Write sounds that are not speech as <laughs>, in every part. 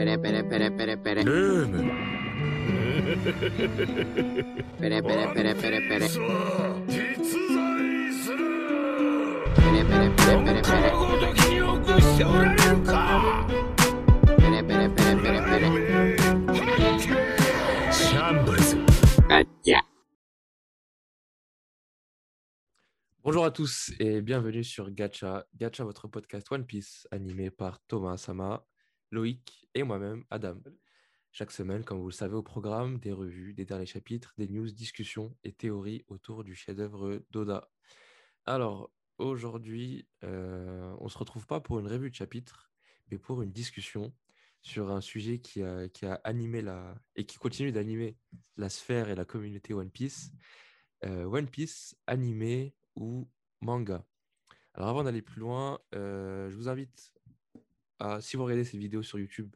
Pere, pere, pere, pere, pere. ルーム Pere, pere, pere, pere, pere. さあ実在する Pere, pere, pere, pere, こ pere. のごときよくしておられるか Pere, pere, pere, pere, pere. シャンブルズ Gacha. Bonjour à tous et bienvenue sur Gacha. Gacha, votre podcast One Piece animé par Thomas Sama, Loïc et moi-même, Adam. Chaque semaine, comme vous le savez, au programme, des revues, des derniers chapitres, des news, discussions et théories autour du chef-d'œuvre d'Oda. Alors, aujourd'hui, euh, on ne se retrouve pas pour une revue de chapitre, mais pour une discussion sur un sujet qui a, qui a animé la, et qui continue d'animer la sphère et la communauté One Piece. Euh, One Piece animé ou manga. Alors avant d'aller plus loin, euh, je vous invite à, si vous regardez ces vidéos sur YouTube,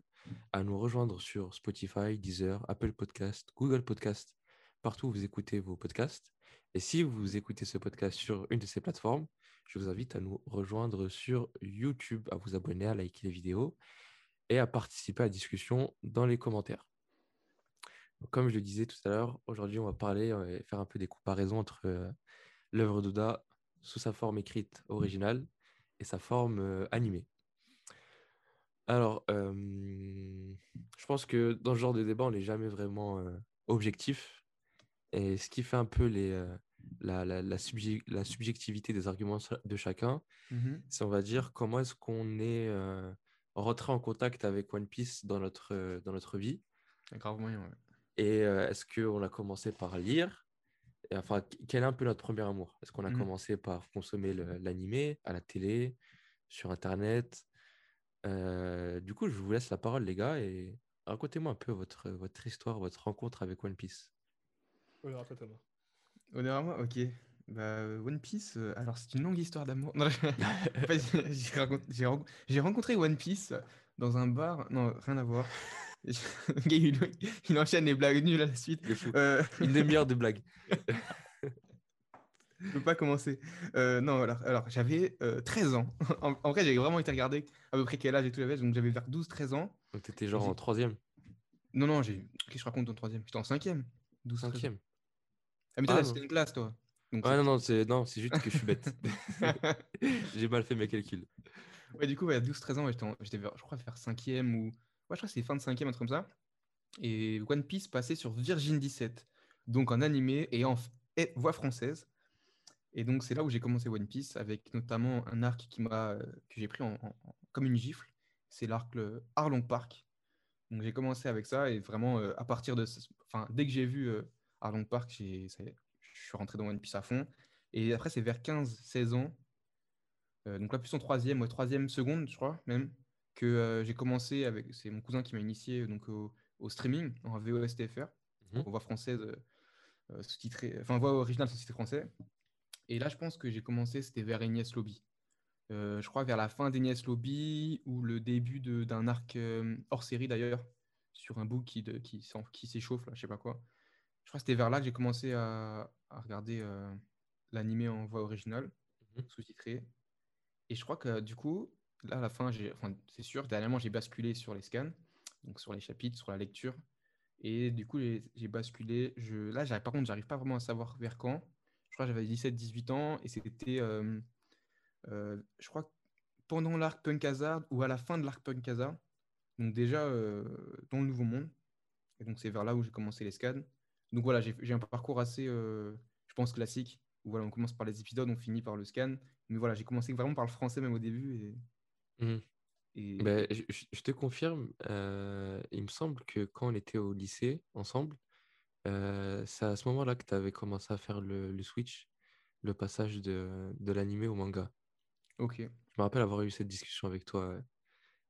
à nous rejoindre sur Spotify, Deezer, Apple Podcast, Google Podcast, partout où vous écoutez vos podcasts. Et si vous écoutez ce podcast sur une de ces plateformes, je vous invite à nous rejoindre sur YouTube, à vous abonner, à liker les vidéos et à participer à la discussion dans les commentaires. Comme je le disais tout à l'heure, aujourd'hui on va parler et faire un peu des comparaisons entre euh, l'œuvre d'Oda sous sa forme écrite originale et sa forme euh, animée. Alors, euh, je pense que dans ce genre de débat, on n'est jamais vraiment euh, objectif. Et ce qui fait un peu les, euh, la, la- la subje- la subjectivité des arguments de chacun, Mhm. c'est, on va dire, comment est-ce qu'on est rentré en contact avec One Piece dans notre, dans notre vie. Grave moyen, ouais. Et est-ce qu'on a commencé par lire et, Enfin, qu- quel est un peu notre premier amour? Est-ce qu'on a Mhm. commencé par consommer l'animé à la télé, sur Internet? Euh, Du coup, je vous laisse la parole, les gars, et racontez-moi un peu votre, votre histoire, votre rencontre avec One Piece. Honneur à toi, Thomas. Honneur à moi, ok. Bah, One Piece, euh, alors c'est une longue histoire d'amour. <laughs> J'ai rencontré One Piece dans un bar. Non, rien à voir. <laughs> Il, enchaîne les blagues nulles à la suite. Euh, Une demi-heure de blague. <laughs> je peux pas commencer. Euh, non, alors, alors j'avais euh, 13 ans. <laughs> En, en vrai, j'avais vraiment été regarder à peu près quel âge et tout j'avais. Donc j'avais vers 12-13 ans. Donc, tu étais genre en troisième, Non, non, j'ai. Qu'est-ce que je raconte en troisième? J'étais en cinquième. 12 13 ans. cinquième. Ah, mais toi, Ah, c'était une classe, toi. Donc, Ouais, non, non, c'est non, c'est juste que je suis bête. <laughs> <laughs> J'ai mal fait mes calculs. Ouais, du coup, ouais, à 12-13 ans, j'étais, en- je crois, vers 5e ou. Ouais, je crois que c'est fin de 5e, un truc comme ça. Et One Piece passait sur Virgin 17, donc en animé et en f- et voix française. Et donc, c'est là où j'ai commencé One Piece, avec notamment un arc qui m'a, euh, que j'ai pris en, en- en- comme une gifle. C'est l'arc le Arlong Park. Donc, j'ai commencé avec ça, et vraiment, euh, à partir de. Enfin, dès que j'ai vu euh, Arlong Park, je suis rentré dans One Piece à fond. Et après, c'est vers 15-16 ans. Euh, donc là, plus en troisième, ouais, troisième seconde, je crois, même, que j'ai commencé avec. C'est mon cousin qui m'a initié donc, au, au streaming en VOSTFR, Mhm. en voix française sous-titrée, enfin, voix originale sous-titrée français. Et là, je pense que j'ai commencé, c'était vers Enies Lobby. Euh, je crois vers la fin d'Enies Lobby ou le début d'un arc euh, hors série d'ailleurs, sur un book qui, de- qui, s'en- qui s'échauffe, là, je sais pas quoi. Je crois que c'était vers là que j'ai commencé à, à regarder euh, l'animé en voix originale, Mhm. sous-titré. Et je crois que du coup, là, à la fin, enfin, c'est sûr, dernièrement, j'ai basculé sur les scans, donc sur les chapitres, sur la lecture. Et du coup, j'ai basculé. Je, là, par contre, j'arrive pas vraiment à savoir vers quand. Je crois que j'avais 17-18 ans et c'était, euh, euh, je crois, pendant l'arc Punk Hazard ou à la fin de l'arc Punk Hazard. Donc déjà euh, dans le Nouveau Monde. Et donc c'est vers là où j'ai commencé les scans. Donc voilà, j'ai un parcours assez, je pense, classique. Où voilà, on commence par les épisodes, on finit par le scan. Mais voilà, j'ai commencé vraiment par le français même au début. Et, Mhm. et- Ben, je, je- je te confirme, euh, il me semble que quand on était au lycée ensemble, euh, c'est à ce moment-là que tu avais commencé à faire le, le switch, le passage de, de l'animé au manga. Ok. Je me rappelle avoir eu cette discussion avec toi euh,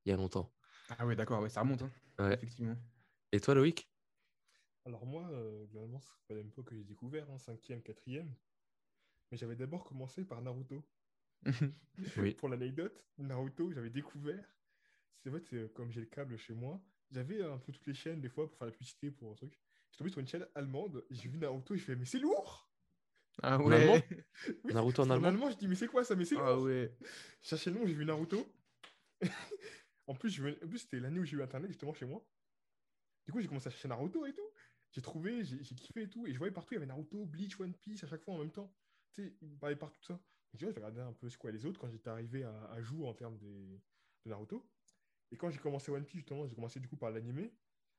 il y a longtemps. Ah ouais, d'accord, ouais, ça remonte, hein, Ouais. effectivement. Et toi, Loïc? Alors moi, euh, globalement, c'est pas la même époque que j'ai découvert, hein, 5e, 4e. Mais j'avais d'abord commencé par Naruto. <laughs> Oui. Pour l'anecdote, Naruto, j'avais découvert. C'est c'est, euh, comme j'ai le câble chez moi, j'avais un peu toutes les chaînes des fois pour faire la publicité pour un truc. Je tombé sur une chaîne allemande, j'ai vu Naruto et je fais mais c'est lourd! Ah ouais. Oui, <laughs> Naruto en allemand? je dis mais c'est quoi ça? Mais c'est Ah lourd! ouais. Je cherchais le nom, j'ai vu Naruto. <laughs> En plus, je en plus, c'était l'année où j'ai eu Internet, justement, chez moi. Du coup, j'ai commencé à chercher Naruto et tout. J'ai trouvé, j'ai kiffé et tout. Et je voyais partout, il y avait Naruto, Bleach, One Piece à chaque fois en même temps. Tu sais, ils me parlaient partout de ça. Je regardais un peu ce quoi les autres quand j'étais arrivé à, à jour en termes des- de Naruto. Et quand j'ai commencé One Piece, justement, j'ai commencé du coup par l'animé.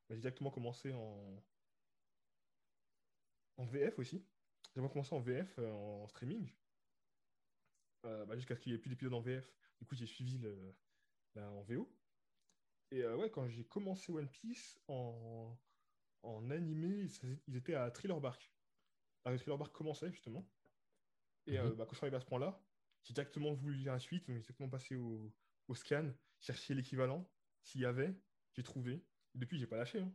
Bah, j'ai directement commencé en... en VF aussi. J'ai commencé en VF, euh, en streaming. Euh, bah, jusqu'à ce qu'il n'y ait plus d'épisodes en VF. Du coup, j'ai suivi le... en VO. Et euh, ouais, quand j'ai commencé One Piece en, en animé, ça- ils étaient à Thriller Bark. Alors, Thriller Bark commençait justement. Et Mhm. bah, quand je suis arrivé à ce point-là, j'ai directement voulu lire la suite, donc j'ai directement passé au, au scan, chercher l'équivalent. S'il y avait, j'ai trouvé. Et depuis, j'ai pas lâché. hein.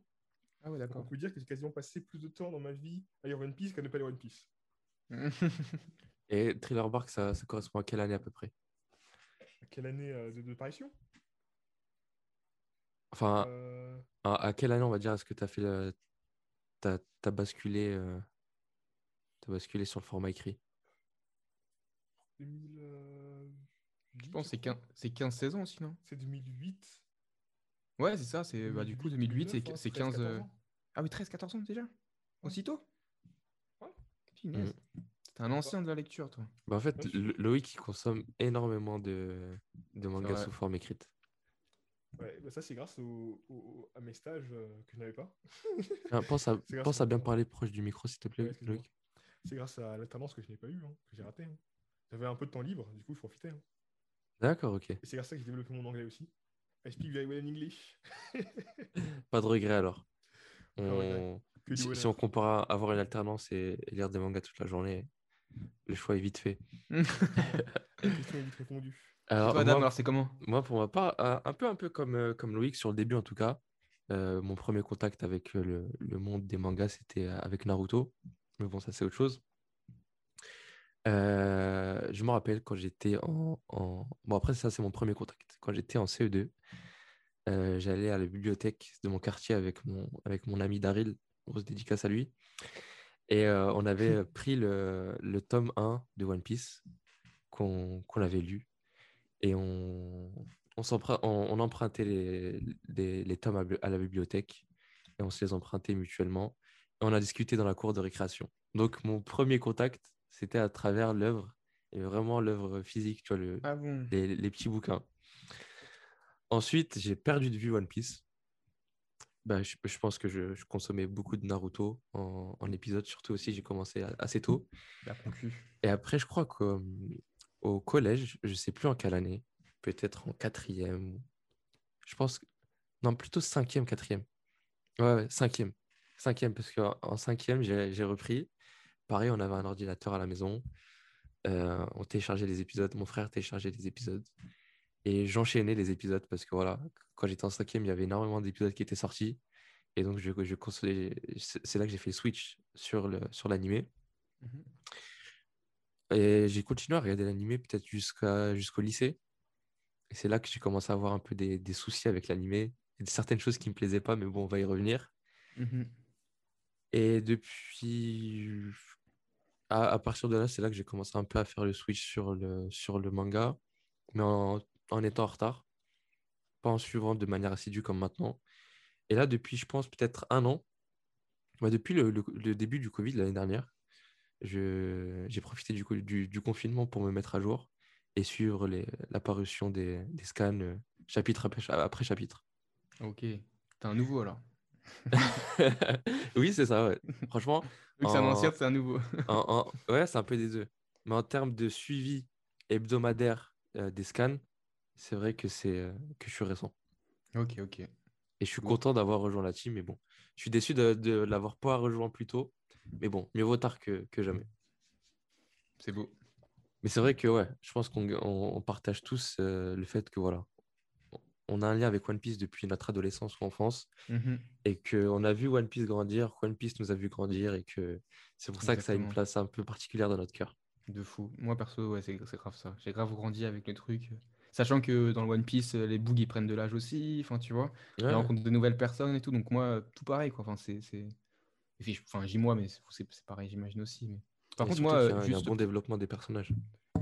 Ah ouais, on d'accord. peut dire que j'ai quasiment passé plus de temps dans ma vie à lire One Piece qu'à ne pas lire One Piece. <laughs> Et Thriller Bark, ça, ça correspond à quelle année à peu près? À quelle année euh, de, de parution? Enfin, Euh, à, à quelle année, on va dire, est-ce que tu as fait le... t'as, t'as basculé, euh, t'as basculé sur le format écrit? 2008, Je pense que c'est crois. 15, c'est 15 saisons aussi, non C'est 2008. Ouais, c'est ça. C'est bah, du coup 2008, c'est 2009, c'est 13, 15. euh, 14 ans. Ah oui, 13-14 ans déjà? Aussitôt? Ouais. Punaise. T'es un ancien de la lecture, toi. Bah, en fait, Ouais, je- Lo- Loïc, il consomme énormément de, de mangas vrai. sous forme écrite. Ouais, bah ça, c'est grâce au- au- à mes stages euh, que je n'avais pas. Tiens, pense à, <laughs> C'est grâce pense à au- bien parler proche du micro, s'il te plaît, Ouais, excuse-moi. Loïc. C'est grâce à l'alternance que je n'ai pas eu, hein, que j'ai raté. hein. J'avais un peu de temps libre, du coup, je profitais. hein. D'accord, ok. Et c'est grâce à ça que j'ai développé mon anglais aussi. I speak very well in English. <laughs> Pas de regret alors. Regret. Du Si, on compare à avoir une alternance et, et lire des mangas toute la journée, le choix est vite fait. <laughs> La question est vite répondue. <laughs> Alors, toi, Adam, moi, alors c'est comment? moi, pour ma part, un peu, un peu comme, euh, comme Loïc sur le début en tout cas, euh, mon premier contact avec euh, le, le monde des mangas, c'était avec Naruto. Mais bon, ça c'est autre chose. Euh, je me rappelle quand j'étais en, en- Bon, après, ça c'est mon premier contact. Quand j'étais en CE2, euh, j'allais à la bibliothèque de mon quartier avec mon, avec mon ami Daryl, grosse dédicace à lui. Et euh, on avait <laughs> pris le, le tome 1 de One Piece qu'on avait lu. Et on, on, on, on empruntait les, les, les tomes à, la bibliothèque. Et on se les empruntait mutuellement. Et on a discuté dans la cour de récréation. Donc, mon premier contact, c'était à travers l'œuvre. Et vraiment l'œuvre physique, tu vois, le, Ah bon les, les petits bouquins. Ensuite, j'ai perdu de vue One Piece. Bah, je, je pense que je, je consommais beaucoup de Naruto en, en épisode, surtout aussi, j'ai commencé assez tôt. La. Et après, je crois qu'au au collège, je sais plus en quelle année, peut-être en quatrième, je pense, non, plutôt cinquième, quatrième. Ouais, ouais, cinquième. Cinquième, parce qu'en en cinquième, j'ai j'ai repris. Pareil, on avait un ordinateur à la maison. Euh, on téléchargeait les épisodes. Mon frère téléchargeait les épisodes. Et j'enchaînais les épisodes parce que voilà, quand j'étais en cinquième, il y avait énormément d'épisodes qui étaient sortis. Et donc, je, je consolais- c'est là que j'ai fait le switch sur le, sur l'animé. Mhm. Et j'ai continué à regarder l'animé peut-être jusqu'à, jusqu'au lycée. Et c'est là que j'ai commencé à avoir un peu des, des soucis avec l'animé. Certaines choses qui ne me plaisaient pas, mais bon, on va y revenir. Mhm. Et depuis, à, à partir de là, c'est là que j'ai commencé un peu à faire le switch sur le, sur le manga, mais en, en étant en retard, pas en suivant de manière assidue comme maintenant. Et là, depuis, je pense, peut-être un an, bah, depuis le, le- le début du Covid l'année dernière, j'ai profité du, co- du, du confinement pour me mettre à jour et suivre les, l'apparition des, des scans euh, chapitre après, cha- après chapitre. Ok. T'es un nouveau alors. <laughs> oui, c'est ça, ouais. Franchement, <laughs> Vu que c'est un En- ancien, c'est un nouveau. En- en- <laughs> ouais, c'est un peu des deux. Mais en termes de suivi hebdomadaire euh, des scans, c'est vrai que c'est euh, que je suis récent. ok, ok. Et je suis content d'avoir rejoint la team, mais bon, je suis déçu de, de l'avoir pas rejoint plus tôt. Mais bon, mieux vaut tard que, que jamais. C'est beau. Mais c'est vrai que ouais, je pense qu'on on- on partage tous euh, le fait que voilà, on a un lien avec One Piece depuis notre adolescence ou enfance Mhm. et qu'on a vu One Piece grandir, One Piece nous a vu grandir et que c'est pour ça que ça a une Exactement. place un peu particulière dans notre cœur. De fou. Moi, perso, ouais, c'est c'est grave ça. J'ai grave grandi avec le truc. Sachant que dans le One Piece, euh, les bugs, ils prennent de l'âge aussi. Enfin, tu vois. Ils Ouais. rencontrent de nouvelles personnes et tout. Donc, moi, tout pareil, quoi. Enfin, c'est. Enfin, j'y moi, mais c'est pareil, j'imagine aussi. Mais... Par Et contre, moi, qu'il y a un- euh, il y a un juste. bon développement des personnages.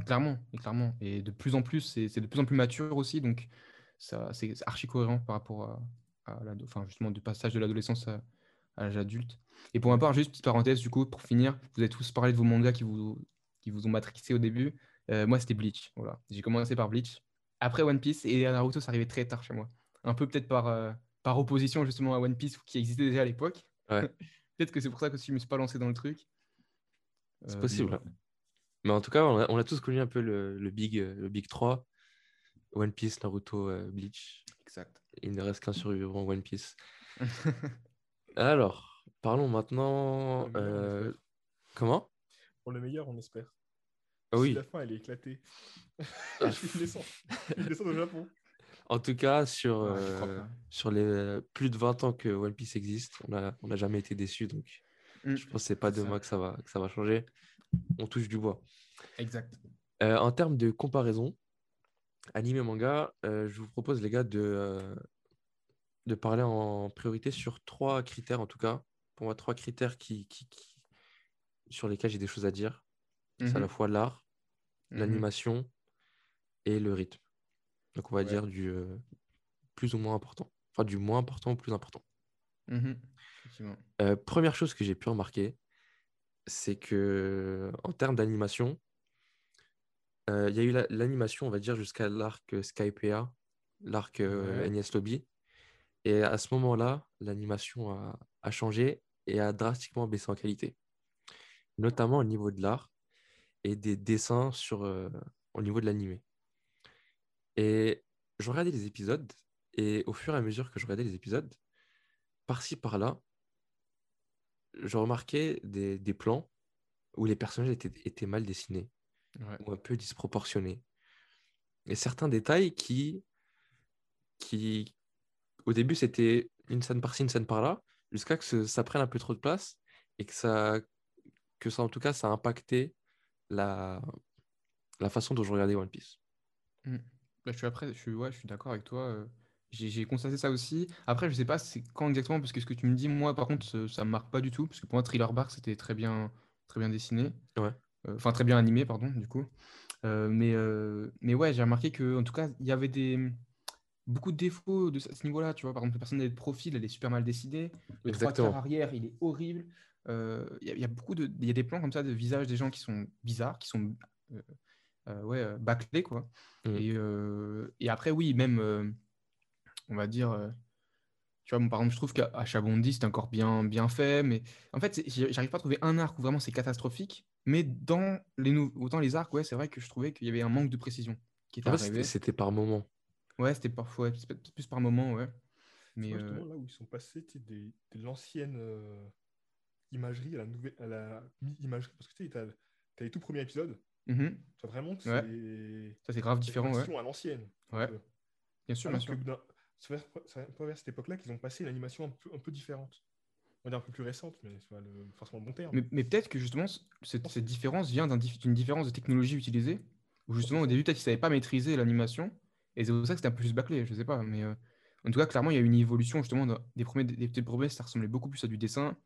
Clairement, et clairement. Et de plus en plus, c'est de plus en plus mature aussi. Donc, ça, c'est archi cohérent par rapport à, à l'ado- enfin, justement, du passage de l'adolescence à, à l'âge adulte. Et pour ma part, juste petite parenthèse, du coup, pour finir, vous avez tous parlé de vos mangas qui vous, qui vous ont matrixé au début. Euh, moi, c'était Bleach. Voilà. J'ai commencé par Bleach. Après One Piece et Naruto, ça arrivait très tard chez moi. Un peu peut-être par, euh, par opposition justement à One Piece qui existait déjà à l'époque. Ouais. <laughs> peut-être que c'est pour ça que je me suis pas lancé dans le truc. C'est Euh, mais possible. Mais en tout cas, on a, on a tous connu un peu le, le big, euh, le big 3. One Piece, Naruto, euh, Bleach. Exact. Il ne reste qu'un survivant One Piece. <laughs> Alors, parlons maintenant. Meilleur, euh. Comment? Pour le meilleur, on espère. Ah oui, la fin, elle est éclatée. Ah, je descente. Je au Japon. en tout cas, sur, Ouais, crois euh, sur les euh, plus de 20 ans que One Piece existe, on n'a on n'a jamais été déçus. Donc, Mm. je pense que c'est pas c'est ça. demain que ça, va, que ça va changer. On touche du bois. Exact. Euh, en termes de comparaison, anime manga, euh, je vous propose, les gars, de, de parler en priorité sur trois critères, en tout cas. Pour moi, trois critères qui, qui- qui- sur lesquels j'ai des choses à dire. C'est à la Mhm. fois l'art, Mhm. l'animation et le rythme. Donc, on va Ouais. dire du euh, plus ou moins important. Enfin, du moins important au plus important. Mhm. Euh, première chose que j'ai pu remarquer, c'est que en termes d'animation, euh, il y a eu la- l'animation, on va dire, jusqu'à l'arc Skypea, l'arc Ouais. Enies Lobby. Et à ce moment-là, l'animation a, a changé et a drastiquement baissé en qualité, notamment au niveau de l'art et des dessins sur, euh, au niveau de l'animé. Et je regardais les épisodes, et au fur et à mesure que je regardais les épisodes, par-ci, par-là, je remarquais des, des plans où les personnages étaient, étaient mal dessinés Ouais. ou un peu disproportionnés. Et certains détails qui, qui au début, c'était une scène par-ci, une scène par-là, jusqu'à que ce- ça prenne un peu trop de place et que ça, que ça en tout cas, ça a impacté la, la façon dont je regardais One Piece. Mm. Bah, je suis après, je suis, ouais, je suis d'accord avec toi. euh, J'ai constaté ça aussi. Après, je sais pas c'est quand exactement, parce que ce que tu me dis, moi, par contre, ça, ça me marque pas du tout, parce que pour moi, Thriller Bark, c'était très bien, très bien dessiné. Ouais. Euh, Enfin, très bien animé, pardon, du coup. Euh, mais, mais ouais, j'ai remarqué que, en tout cas, il y avait des beaucoup de défauts de ce, à ce niveau-là. Tu vois, par exemple, la personne de profil, elle est super mal dessinée. Le trois Exactement. arrière, il est horrible. Euh, Il y, a- il y a beaucoup de, il y a des plans comme ça de visage des gens qui sont bizarres, qui sont euh, euh, ouais, bâclés, quoi. Mm. Et, euh, et après, oui, même, euh, on va dire, euh, tu vois, par exemple, je trouve qu'à Chabondi, c'est encore bien, bien fait, mais en fait, j'arrive pas à trouver un arc où vraiment c'est catastrophique, mais dans les, autant les arcs, ouais, c'est vrai que je trouvais qu'il y avait un manque de précision qui était En fait, arrivé. c'était par moment. Ouais, c'était parfois ouais, c'est peut-être plus par moment, ouais. Mais euh, justement, là où ils sont passés des- de l'ancienne euh, imagerie à la nouvelle à la mi-imagerie. Parce que tu sais, t'as t'as les tout premiers épisodes. mhm, Tu vois vraiment que Ouais. c'est ça c'est grave c'est différent, ouais. l'animation à l'ancienne. Ouais, bien sûr, bien sûr. C'est vers- c'est vers cette époque-là qu'ils ont passé une animation un peu, un peu différente. On va dire un peu plus récente, mais c'est pas le, forcément le bon terme. Mais, mais peut-être que justement, cette, cette différence vient d'un d'une différence de technologie utilisée, où justement au début, peut-être qu'ils ne savaient pas maîtriser l'animation, et c'est pour ça que c'était un peu plus bâclé, je sais pas. Mais euh, en tout cas, clairement, il y a eu une évolution justement des premiers, des, des premiers, ça ressemblait beaucoup plus à du dessin.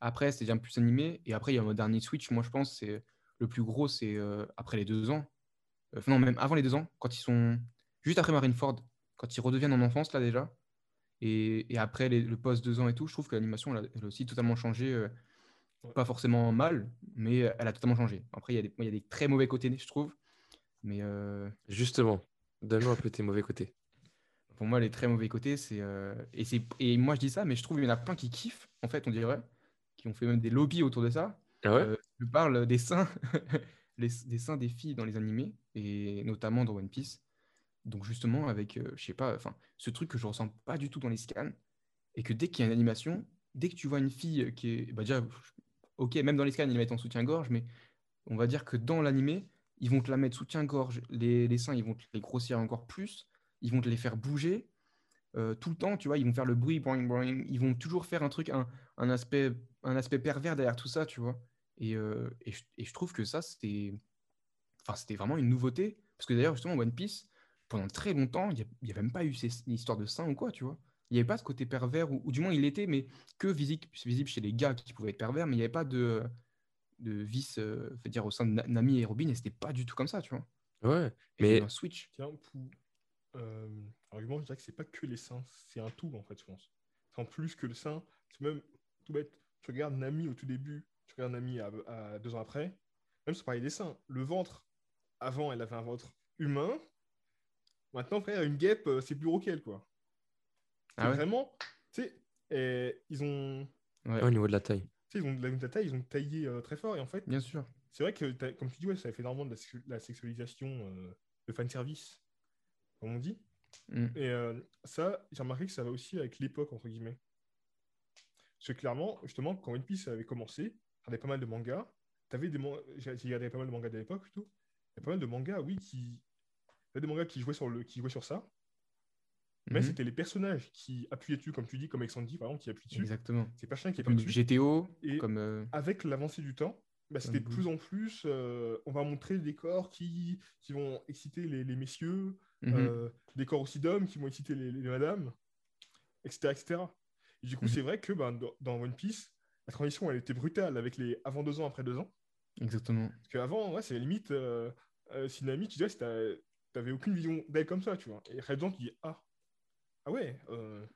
Après, c'était déjà plus animé, et après, il y a un dernier switch, moi je pense, c'est le plus gros, c'est euh, après les deux ans. Euh, Enfin, non, même avant les deux ans, quand ils sont juste après Marineford, quand ils redeviennent en enfance là déjà. Et, et après les- le post deux ans et tout, je trouve que l'animation, elle, a- elle a aussi totalement changé. euh, pas forcément mal, mais elle a totalement changé. Après, il y, a des- il y a des très mauvais côtés, je trouve. Mais euh, Justement, donne-nous un peu tes mauvais côtés. pour moi, les très mauvais côtés, c'est. euh, et, c'est- et moi, je dis ça, mais je trouve qu'il y en a plein qui kiffent, en fait, on dirait, qui ont fait même des lobbies autour de ça. Ah ouais? Euh, je parle des seins, <laughs> les, des seins des filles dans les animés, et notamment dans One Piece. Donc, justement, avec, euh, je sais pas, enfin, ce truc que je ressens pas du tout dans les scans, et que dès qu'il y a une animation, dès que tu vois une fille qui est. Bah, déjà, ok, même dans les scans, ils mettent en soutien-gorge, mais on va dire que dans l'animé, ils vont te la mettre soutien-gorge, les, les seins, ils vont te les grossir encore plus, ils vont te les faire bouger euh, tout le temps, tu vois, ils vont faire le bruit, boing, boing, ils vont toujours faire un truc, un, un aspect, un aspect pervers derrière tout ça, tu vois. Et, euh, et, je, et je trouve que ça, c'était enfin, c'était vraiment une nouveauté. Parce que d'ailleurs, justement, One Piece, pendant très longtemps, il n'y a, même pas eu ces, une histoire de sein ou quoi, tu vois. Il n'y avait pas ce côté pervers, ou, ou du moins il l'était, mais que visible, visible chez les gars qui pouvaient être pervers, mais il n'y avait pas de, de vice, euh, veux dire, au sein de Na- Nami et Robin, et c'était pas du tout comme ça, tu vois. Ouais, Et mais un switch. Tiens, pour, euh, argument, je dirais que c'est pas que les seins, c'est un tout en fait, je pense. En plus que le sein, c'est même tout bête. Tu regardes Nami au tout début, tu regardes Nami à, à deux ans après, même si on parlait des seins, le ventre, avant, elle avait un ventre humain. Maintenant, frère, une guêpe, euh, c'est plus gros qu'elle, quoi. Ah ouais vraiment, tu sais, et ils ont, Ouais, au niveau de la taille. tu sais, ils ont de la, de la taille, ils ont taillé euh, très fort, et en fait, bien sûr. c'est vrai que, comme tu dis, ouais, ça fait énormément de la, sexu- la sexualisation, euh, de fanservice, comme on dit. Mm. Et euh, ça, j'ai remarqué que ça va aussi avec l'époque, entre guillemets. Parce que clairement, justement, quand One Piece avait commencé, il y avait pas mal de mangas. T'avais des man- J'ai regardé pas mal de mangas de l'époque, plutôt. Il y a pas mal de mangas, oui, qui. Il y a des mangas qui jouaient sur, le... qui jouaient sur ça. Mais Mhm. c'était les personnages qui appuyaient dessus, comme tu dis, comme Exandy, par exemple, qui appuie dessus. Exactement. C'est pas chien qui pas Comme dessus. GTO, Et- comme. euh, Avec l'avancée du temps, bah, c'était de plus en plus. euh, on va montrer des corps qui, qui vont exciter les, les messieurs, mhm. euh, des corps aussi d'hommes qui vont exciter les, les madames, etc. etc. Et du coup, Mhm. c'est vrai que ben, dans, One Piece, la transition, elle était brutale avec les avant deux ans, après deux ans. Exactement. Parce qu'avant, ouais, c'est limite, euh, euh, tu disais, si t'as- t'avais aucune vision d'elle comme ça, tu vois. Et Red tu dis, ah, ah ouais, euh,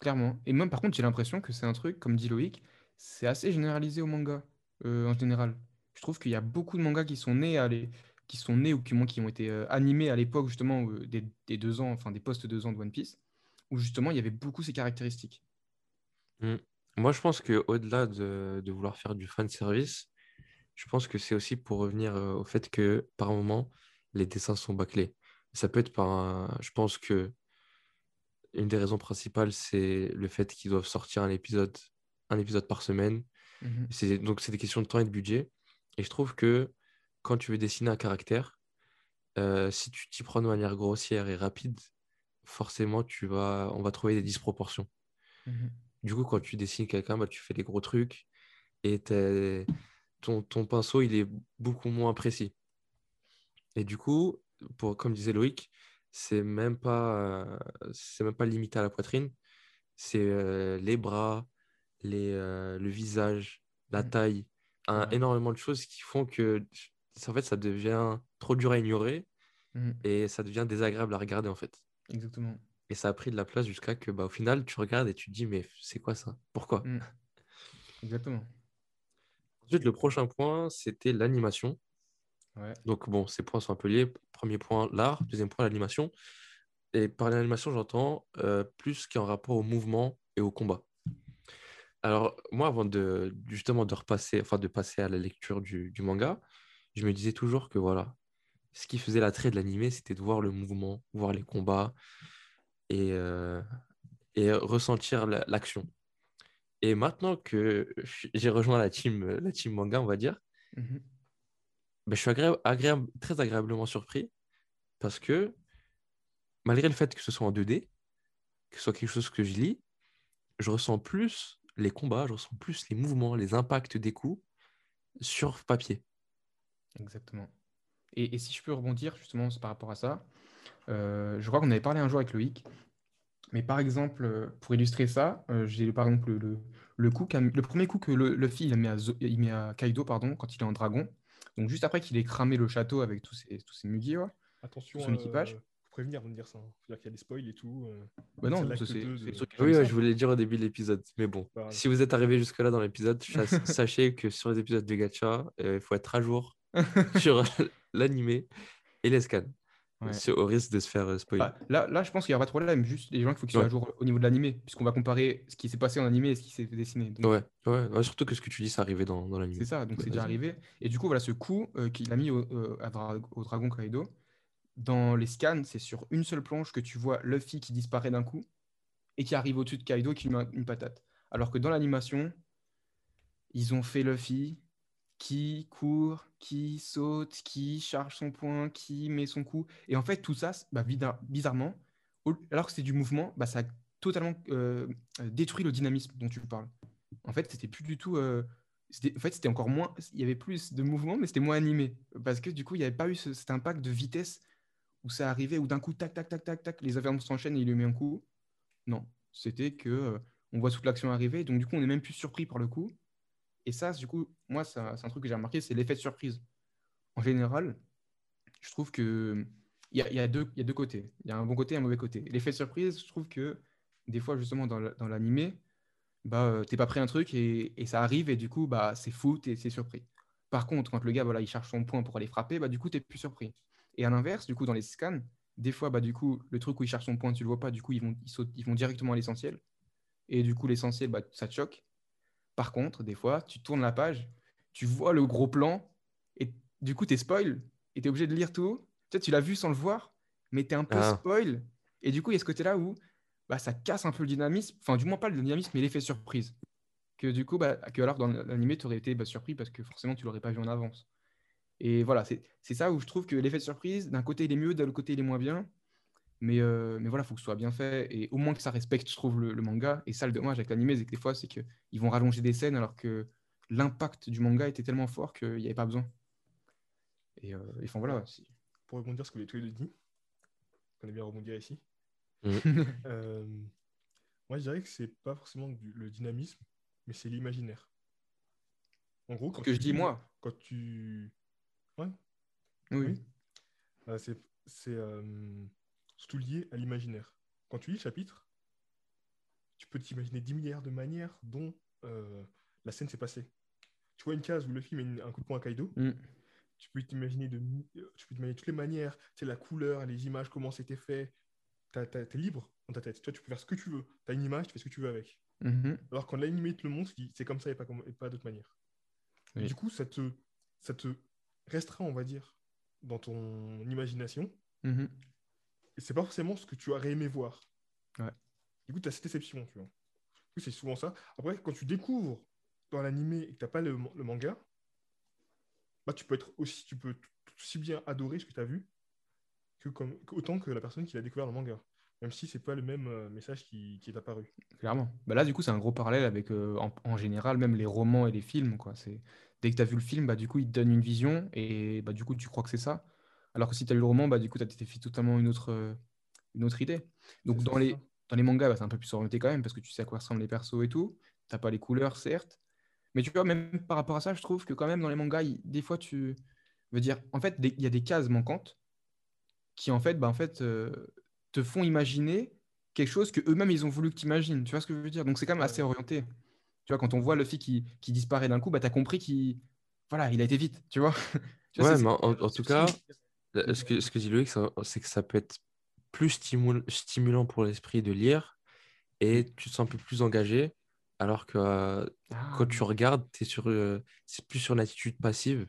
Clairement. Et moi, par contre, j'ai l'impression que c'est un truc, comme dit Loïc, c'est assez généralisé au manga, euh, en général. Je trouve qu'il y a beaucoup de mangas qui sont nés, à l'é- qui sont nés ou qui, moins, qui ont été euh, animés à l'époque, justement, euh, des, des deux ans, enfin des post deux ans de One Piece, où justement, il y avait beaucoup ces caractéristiques. Moi, je pense qu'au-delà de, de vouloir faire du fan service, je pense que c'est aussi pour revenir euh, au fait que par moment, les dessins sont bâclés. Ça peut être par un- Je pense que une des raisons principales, c'est le fait qu'ils doivent sortir un épisode, un épisode par semaine. Mhm. C'est, donc, c'est des questions de temps et de budget. Et je trouve que quand tu veux dessiner un caractère, euh, si tu t'y prends de manière grossière et rapide, forcément, tu vas, on va trouver des disproportions. Mhm. Du coup, quand tu dessines quelqu'un, bah, tu fais des gros trucs et ton, ton pinceau, il est beaucoup moins précis. Et du coup, pour, comme disait Loïc, c'est même pas, euh, c'est même pas limité à la poitrine. C'est euh, les bras, les, euh, le visage, la Mhm. taille, un- Ouais. énormément de choses qui font que en fait, ça devient trop dur à ignorer Mhm. et ça devient désagréable à regarder en fait. Exactement. Et ça a pris de la place jusqu'à que, bah, au final, tu regardes et tu te dis, mais c'est quoi ça? Pourquoi? Mhm. Exactement. Ensuite, le prochain point, c'était l'animation. Ouais. Donc, bon, ces points sont un peu liés. Premier point, l'art. Deuxième point, l'animation. Et par l'animation, j'entends euh, plus qu'en rapport au mouvement et au combat. Alors, moi, avant de justement de repasser, enfin de passer à la lecture du, du manga, je me disais toujours que voilà, ce qui faisait l'attrait de l'animé, c'était de voir le mouvement, voir les combats et, euh, et ressentir la- l'action. Et maintenant que j'ai rejoint la team, la team manga, on va dire, ben, je suis agréable, agréable- très agréablement surpris parce que malgré le fait que ce soit en 2D, que ce soit quelque chose que je lis, je ressens plus les combats, je ressens plus les mouvements, les impacts des coups sur papier. Exactement. Et, et si je peux rebondir justement par rapport à ça, je crois qu'on avait parlé un jour avec Loïc, mais par exemple, euh, pour illustrer ça, euh, j'ai par exemple le, le, le coup le premier coup que le, Luffy il met, à Zo- il met à Kaido pardon, quand il est en dragon, donc juste après qu'il ait cramé le château avec tous ses, tous ses ouais. attention, Son équipage. euh, faut prévenir avant de dire ça. hein. Faut dire qu'il y a des spoils et tout. euh. Bah non, C'est de- Oui, ouais, je voulais le dire au début de l'épisode, mais bon, si vous êtes arrivé jusque-là dans l'épisode, <laughs> sachez que sur les épisodes de Gacha, euh, il faut être à jour <laughs> sur <laughs> l'animé et les scans, Ouais. au risque de se faire euh, spoiler. Bah, là, là, je pense qu'il n'y a pas de problème, juste les gens, il faut qu'ils soient Ouais. à jour au niveau de l'animé, puisqu'on va comparer ce qui s'est passé en animé et ce qui s'est dessiné. Donc, Ouais, ouais, surtout que ce que tu dis, ça arrivait dans, dans l'anime. C'est ça, donc Bah, c'est déjà arrivé. Et du coup, voilà, ce coup euh, qu'il a mis au, euh, à Dra- au dragon Kaido, dans les scans, c'est sur une seule planche que tu vois Luffy qui disparaît d'un coup et qui arrive au-dessus de Kaido et qui lui met une patate. Alors que dans l'animation, ils ont fait Luffy qui court, qui saute, qui charge son poing, qui met son coup. Et en fait, tout ça, bah, bizar- bizarrement, alors que c'est du mouvement, bah, ça a totalement euh, euh, détruit le dynamisme dont tu parles. En fait, c'était plus du tout. euh, en fait, c'était encore moins. Il y avait plus de mouvement, mais c'était moins animé. Parce que du coup, il n'y avait pas eu ce- cet impact de vitesse où ça arrivait, où d'un coup, tac, tac, tac, tac, tac, les avions s'enchaînent et il lui met un coup. Non, c'était que on voit toute l'action arriver, donc du coup, on est même plus surpris par le coup. Et ça, du coup, moi, c'est un truc que j'ai remarqué, c'est l'effet de surprise. En général, je trouve que il y a, deux, côtés. Il y a un bon côté et un mauvais côté. L'effet de surprise, je trouve que des fois, justement, dans la- dans l'animé, bah, euh, t'es pas prêt à un truc et, et ça arrive et du coup, bah, c'est fou, t'es c'est surpris. Par contre, quand le gars, voilà, il cherche son point pour aller frapper, bah, du coup, t'es plus surpris. Et à l'inverse, du coup, dans les scans, des fois, bah, du coup, le truc où il cherche son point, tu le vois pas, du coup, ils vont directement à l'essentiel. Et du coup, l'essentiel, bah, ça te choque. Par contre, des fois, tu tournes la page, tu vois le gros plan, et du coup, tu es spoil, et tu es obligé de lire tout. Tu sais, tu l'as vu sans le voir, mais tu es un peu Ah. spoil. Et du coup, il y a ce côté-là où bah, ça casse un peu le dynamisme, enfin, du moins pas le dynamisme, mais l'effet surprise. Que du coup, bah, que alors dans l'animé, tu aurais été bah, surpris parce que forcément, tu l'aurais pas vu en avance. Et voilà, c'est ça où je trouve que l'effet de surprise, d'un côté, il est mieux, de l'autre côté, il est moins bien. Mais, euh, mais voilà, il faut que ce soit bien fait. Et au moins que ça respecte, je trouve, le, le manga. Et ça, le dommage avec l'animé, c'est que des fois, c'est qu'ils vont rallonger des scènes alors que l'impact du manga était tellement fort qu'il n'y avait pas besoin. Et, euh, et enfin, voilà. Pour rebondir sur ce que les tous les deux dit, on est bien rebondir ici. Mhm. <laughs> Euh, moi, je dirais que c'est pas forcément du- le dynamisme, mais c'est l'imaginaire. En gros, quand que je tu dis, moi. Quand tu. Ouais, Oui. Oui. euh, c'est c'est, euh, surtout lié à l'imaginaire. Quand tu lis le chapitre, tu peux t'imaginer 10 milliards de manières dont euh, la scène s'est passée. Tu vois une case où le film met un coup de poing à Kaido, Mm. tu peux t'imaginer de, tu peux t'imaginer toutes les manières, tu sais, la couleur, les images, comment c'était fait. T'es libre dans ta tête. Toi, tu peux faire ce que tu veux. T'as une image, tu fais ce que tu veux avec. Mhm. Alors quand l'animé te le montre, tu c'est comme ça et pas, comme- et pas d'autre manière. Et. Du coup, ça te, ça te restreint, on va dire, dans ton imagination. Mhm. Et c'est pas forcément ce que tu aurais aimé voir. Ouais. Du coup, tu as cette déception, tu vois. Du coup, c'est souvent ça. Après, quand tu découvres dans l'animé et que tu pas le, le manga, bah, tu peux être aussi, tu peux tout aussi bien adorer ce que tu as vu que comme, autant que la personne qui l'a découvert le manga. Même si c'est pas le même euh, message qui, qui est apparu. Clairement. Bah là, du coup, c'est un gros parallèle avec, euh, en, en général, même les romans et les films. Quoi. C'est... Dès que tu as vu le film, bah, du coup, il te donne une vision et bah, du coup, tu crois que c'est ça. Alors que si tu as lu le roman, bah, du coup, tu as fait totalement une autre, euh, une autre idée. Donc, dans ça, les, dans les mangas, bah, c'est un peu plus orienté quand même parce que tu sais à quoi ressemblent les persos et tout. Tu pas les couleurs, certes. Mais tu vois, même par rapport à ça, je trouve que quand même, dans les mangas, il- des fois, tu veux dire, en fait, il y a des cases manquantes qui, en fait, bah, en fait euh, te font imaginer quelque chose que eux-mêmes ils ont voulu que tu imagines. Tu vois ce que je veux dire? Donc c'est quand même assez orienté. Tu vois, quand on voit le fille qui, qui disparaît d'un coup, bah, tu as compris qu'il voilà, il a été vite, tu vois? <laughs> Tu vois, Ouais, mais en, tout cas, ce que, ce que dit Loïc, c'est que ça peut être plus stimul- stimulant pour l'esprit de lire et tu te sens un peu plus engagé, alors que euh, Ah, quand tu regardes, t'es sur, euh, c'est plus sur une attitude passive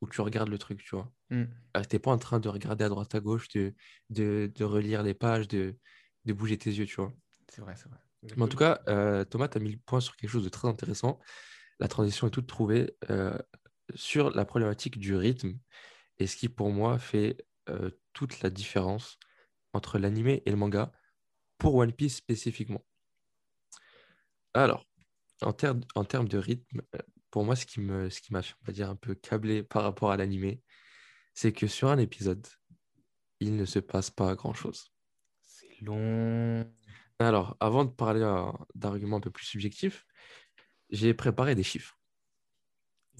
où tu regardes le truc, tu vois. hmm. Tu n'es pas en train de regarder à droite à gauche, de, de, de relire les pages, de, de bouger tes yeux, tu vois. C'est vrai, c'est vrai. Mais en tout cas, euh, Thomas, tu as mis le point sur quelque chose de très intéressant. La transition est toute trouvée euh, sur la problématique du rythme et ce qui, pour moi, fait euh, toute la différence entre l'animé et le manga pour One Piece spécifiquement. Alors, en, ter- en termes de rythme, euh, pour moi, ce qui ce m'a, on va dire, un peu câblé <laughs> par rapport à l'animé, c'est que sur un épisode, il ne se passe pas grand-chose. C'est long. Alors, avant de parler euh, d'arguments un peu plus subjectifs, j'ai préparé des chiffres.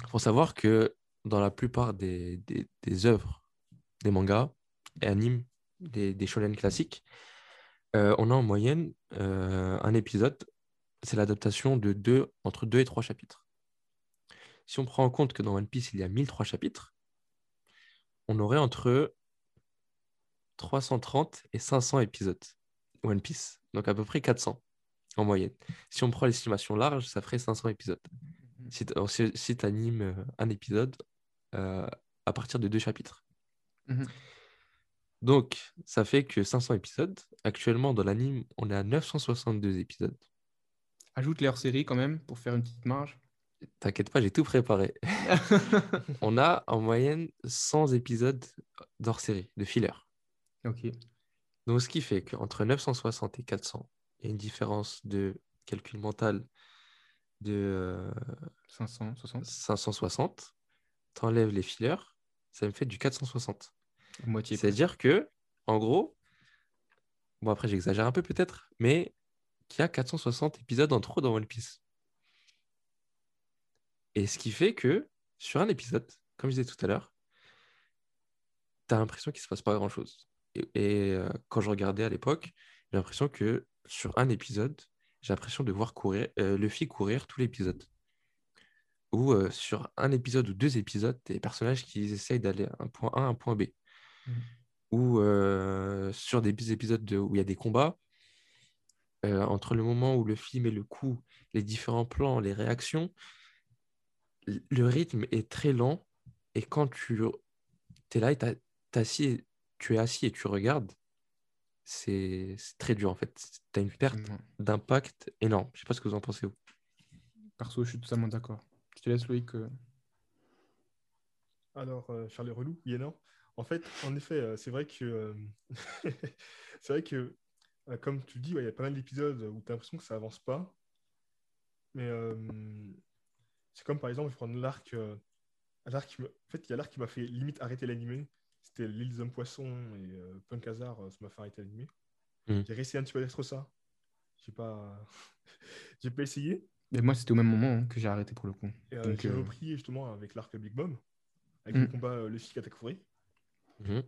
Il faut savoir que dans la plupart des, des, des œuvres, des mangas et animes, des, des shonen classiques, euh, on a en moyenne euh, un épisode, c'est l'adaptation de deux, entre 2 et 3 chapitres. Si on prend en compte que dans One Piece, il y a 1003 chapitres, on aurait entre 330 et 500 épisodes One Piece, donc à peu près 400 en moyenne. Si on prend l'estimation large, ça ferait 500 épisodes. Si tu animes un épisode euh, à partir de deux chapitres. Mhm. Donc, ça fait que 500 épisodes. Actuellement, dans l'anime, on est à 962 épisodes. Ajoute les hors-séries quand même pour faire une petite marge. T'inquiète pas, j'ai tout préparé. <laughs> on a en moyenne 100 épisodes d'hors série, de filler. ok. Donc, ce qui fait qu'entre 960 et 400, il y a une différence de calcul mental de euh, 560. 560. T'enlèves les fillers, ça me fait du 460. Moitié. C'est-à-dire que, en gros, bon, après, j'exagère un peu peut-être, mais qu'il y a 460 épisodes en trop dans One Piece. Et ce qui fait que, sur un épisode, comme je disais tout à l'heure, t'as l'impression qu'il se passe pas grand-chose. Et, et, euh, quand je regardais à l'époque, j'ai l'impression que sur un épisode, j'ai l'impression de voir courir, euh, Luffy courir tout l'épisode. Ou euh, sur un épisode ou deux épisodes, des personnages qui essayent d'aller un point A à un point B. Mhm. Ou euh, sur des épisodes de- où il y a des combats, euh, entre le moment où Luffy met le coup, les différents plans, les réactions, le rythme est très lent. Et quand tu es là et t'es assis, tu es assis et tu regardes, c'est très dur en fait. Tu as une perte Ouais. d'impact énorme. Je sais pas ce que vous en pensez. vous. Perso, je suis totalement d'accord. Je te laisse, Loïc. euh, Alors, euh, Charles Relou, et non. En fait, en effet, euh, c'est vrai que, euh, <laughs> c'est vrai que, euh, comme tu dis, ouais, il y a pas mal d'épisodes où tu as l'impression que ça avance pas. Mais euh, c'est comme par exemple, je vais prendre l'arc. euh, l'arc qui me- En fait, il y a l'arc qui m'a fait limite arrêter l'animé. C'était l'île des hommes poissons et euh, Punk Hazard, euh, ça m'a fait arrêter l'animé. Mhm. J'ai réessayé un petit peu d'être ça. J'ai pas... <laughs> j'ai pas essayé. Mais moi, c'était au même moment hein, que j'ai arrêté pour le coup. Et euh, Donc, j'ai euh, repris justement avec l'arc Big Mom, avec Mm. le combat euh, Luffy Katakuri. Mhm.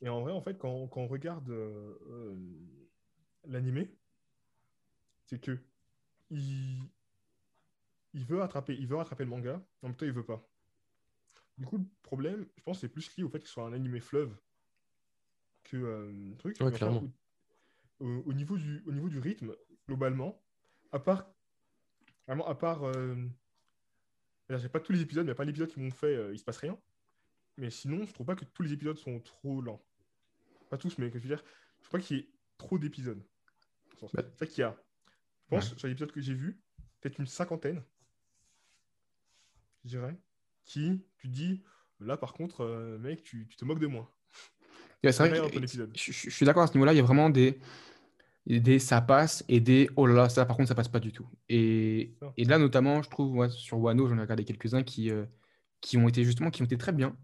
Et en vrai, en fait, quand, quand on regarde euh, euh, l'animé, c'est que il, il veut attraper, il veut rattraper le manga, en même temps, il veut pas. Du coup, le problème, je pense, c'est plus lié au fait que ce soit un animé fleuve que euh, truc. Ouais, enfin, clairement. au niveau du, au niveau du rythme, globalement, à part, vraiment, à part, euh, j'ai pas tous les épisodes, mais a pas l'épisode qui m'ont fait, euh, il se passe rien. Mais sinon, je trouve pas que tous les épisodes sont trop lents. Pas tous, mais que je veux dire, je trouve pas qu'il y ait trop d'épisodes. Bah. C'est vrai qu'il y a, je pense, Ouais. sur les épisodes que j'ai vus, peut-être une cinquantaine, je dirais, qui, tu dis, là par contre, euh, mec, tu, tu te moques de moi. ouais, c'est vrai que je, je- je suis d'accord à ce niveau-là. Il y a vraiment des, des ça passe et des oh là là, ça par contre, ça passe pas du tout. Et, et là, notamment, je trouve, ouais, sur Wano, j'en ai regardé quelques-uns qui, euh, qui ont été justement, qui ont été très bien.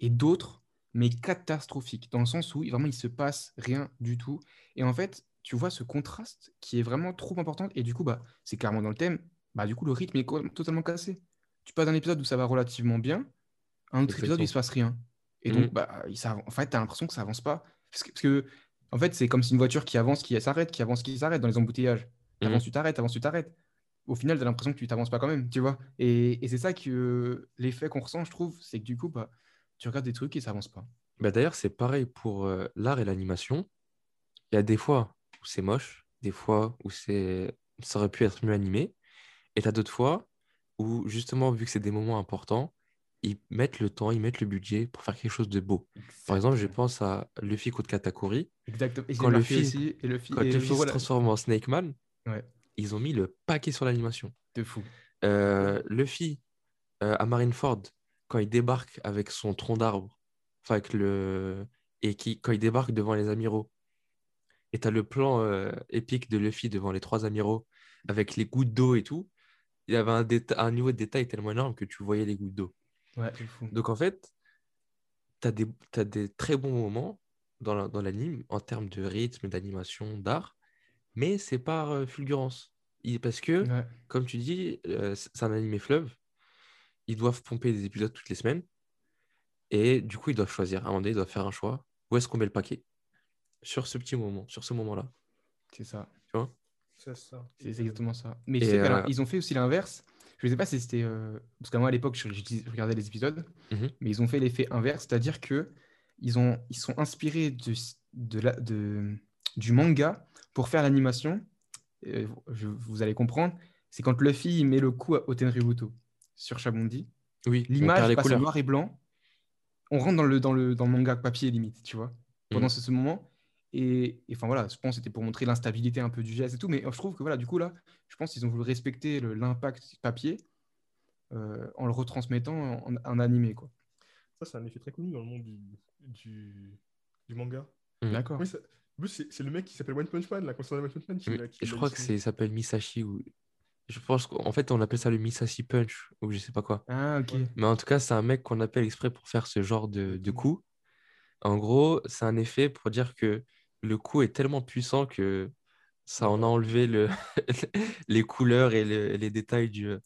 Et d'autres, mais catastrophiques, dans le sens où vraiment il se passe rien du tout. Et en fait, tu vois ce contraste qui est vraiment trop important. Et du coup, bah, c'est carrément dans le thème. Bah, du coup, le rythme est totalement cassé. Tu passes d'un épisode où ça va relativement bien à un autre épisode où il se passe rien. Et donc, Mhm. bah, ça, en fait, tu as l'impression que ça avance pas. Parce que, parce que, en fait, c'est comme si une voiture qui avance, qui s'arrête, qui avance, qui s'arrête dans les embouteillages. T'avances, tu t'arrêtes, avances, tu t'arrêtes. Au final, tu as l'impression que tu t'avances pas quand même, tu vois. Et, et c'est ça que l'effet qu'on ressent, je trouve, c'est que du coup, bah, tu regardes des trucs et ça avance pas. Bah, D'ailleurs, c'est pareil pour euh, l'art et l'animation. Il y a des fois où c'est moche, des fois où c'est ça aurait pu être mieux animé, et tu as d'autres fois où, justement, vu que c'est des moments importants, ils mettent le temps, ils mettent le budget pour faire quelque chose de beau. Par exemple, je pense à Luffy contre Katakuri. Exactement. Et Quand le fils- aussi, et le fi- Quand et Luffy se transforme en Snake Man, Ouais. ils ont mis le paquet sur l'animation. de fou. Euh, Luffy euh, à Marineford, quand il débarque avec son tronc d'arbre, enfin avec le. Et qui, quand il débarque devant les amiraux, et tu as le plan euh, épique de Luffy devant les trois amiraux, avec les gouttes d'eau et tout, il y avait un, niveau de détail tellement énorme que tu voyais les gouttes d'eau. Ouais. Donc en fait, tu as des, t'as des très bons moments dans la- dans l'anime en termes de rythme, d'animation, d'art, mais c'est par euh, fulgurance. Il- Parce que Ouais. comme tu dis, euh, c'est un animé fleuve. Ils doivent pomper des épisodes toutes les semaines. Et du coup, ils doivent choisir. À un moment donné, ils doivent faire un choix. Où est-ce qu'on met le paquet? Sur ce petit moment, sur ce moment-là. C'est ça. Tu vois? C'est ça. C'est exactement ça. Mais Et, tu sais euh, ils ont fait aussi l'inverse. Je ne sais pas si c'était. euh, Parce que moi, à l'époque, je, je dis- je regardais les épisodes. Mhm. Mais ils ont fait l'effet inverse. C'est-à-dire que ils, ont, ils sont inspirés de, de la, de, du manga pour faire l'animation. Euh, vous allez comprendre. C'est quand Luffy il met le coup à Otenryuto sur Shabondi. Oui, L'image passe en noir et blanc. On rentre dans le, dans le, dans le manga papier limite, tu vois, pendant Mhm. ce, ce moment. Et enfin voilà, je pense que c'était pour montrer l'instabilité un peu du geste et tout. Mais je trouve que voilà, du coup là, je pense qu'ils ont voulu respecter l'impact papier euh, en le retransmettant en, en animé, quoi. Ça, c'est un effet très connu dans le monde du, du, du manga. Mhm. D'accord. Oui, ça- c'est le mec qui s'appelle One Punch Man, la de One Punch Man. Qui, qui je crois que ça s'appelle Misashi. Ou... Je pense qu'en fait, on appelle ça le Misashi Punch. Ou je sais pas quoi. Ah, ok. Ouais. Mais en tout cas, c'est un mec qu'on appelle exprès pour faire ce genre de, de coup. En gros, c'est un effet pour dire que le coup est tellement puissant que ça en a enlevé le... <laughs> les couleurs et le- les détails du,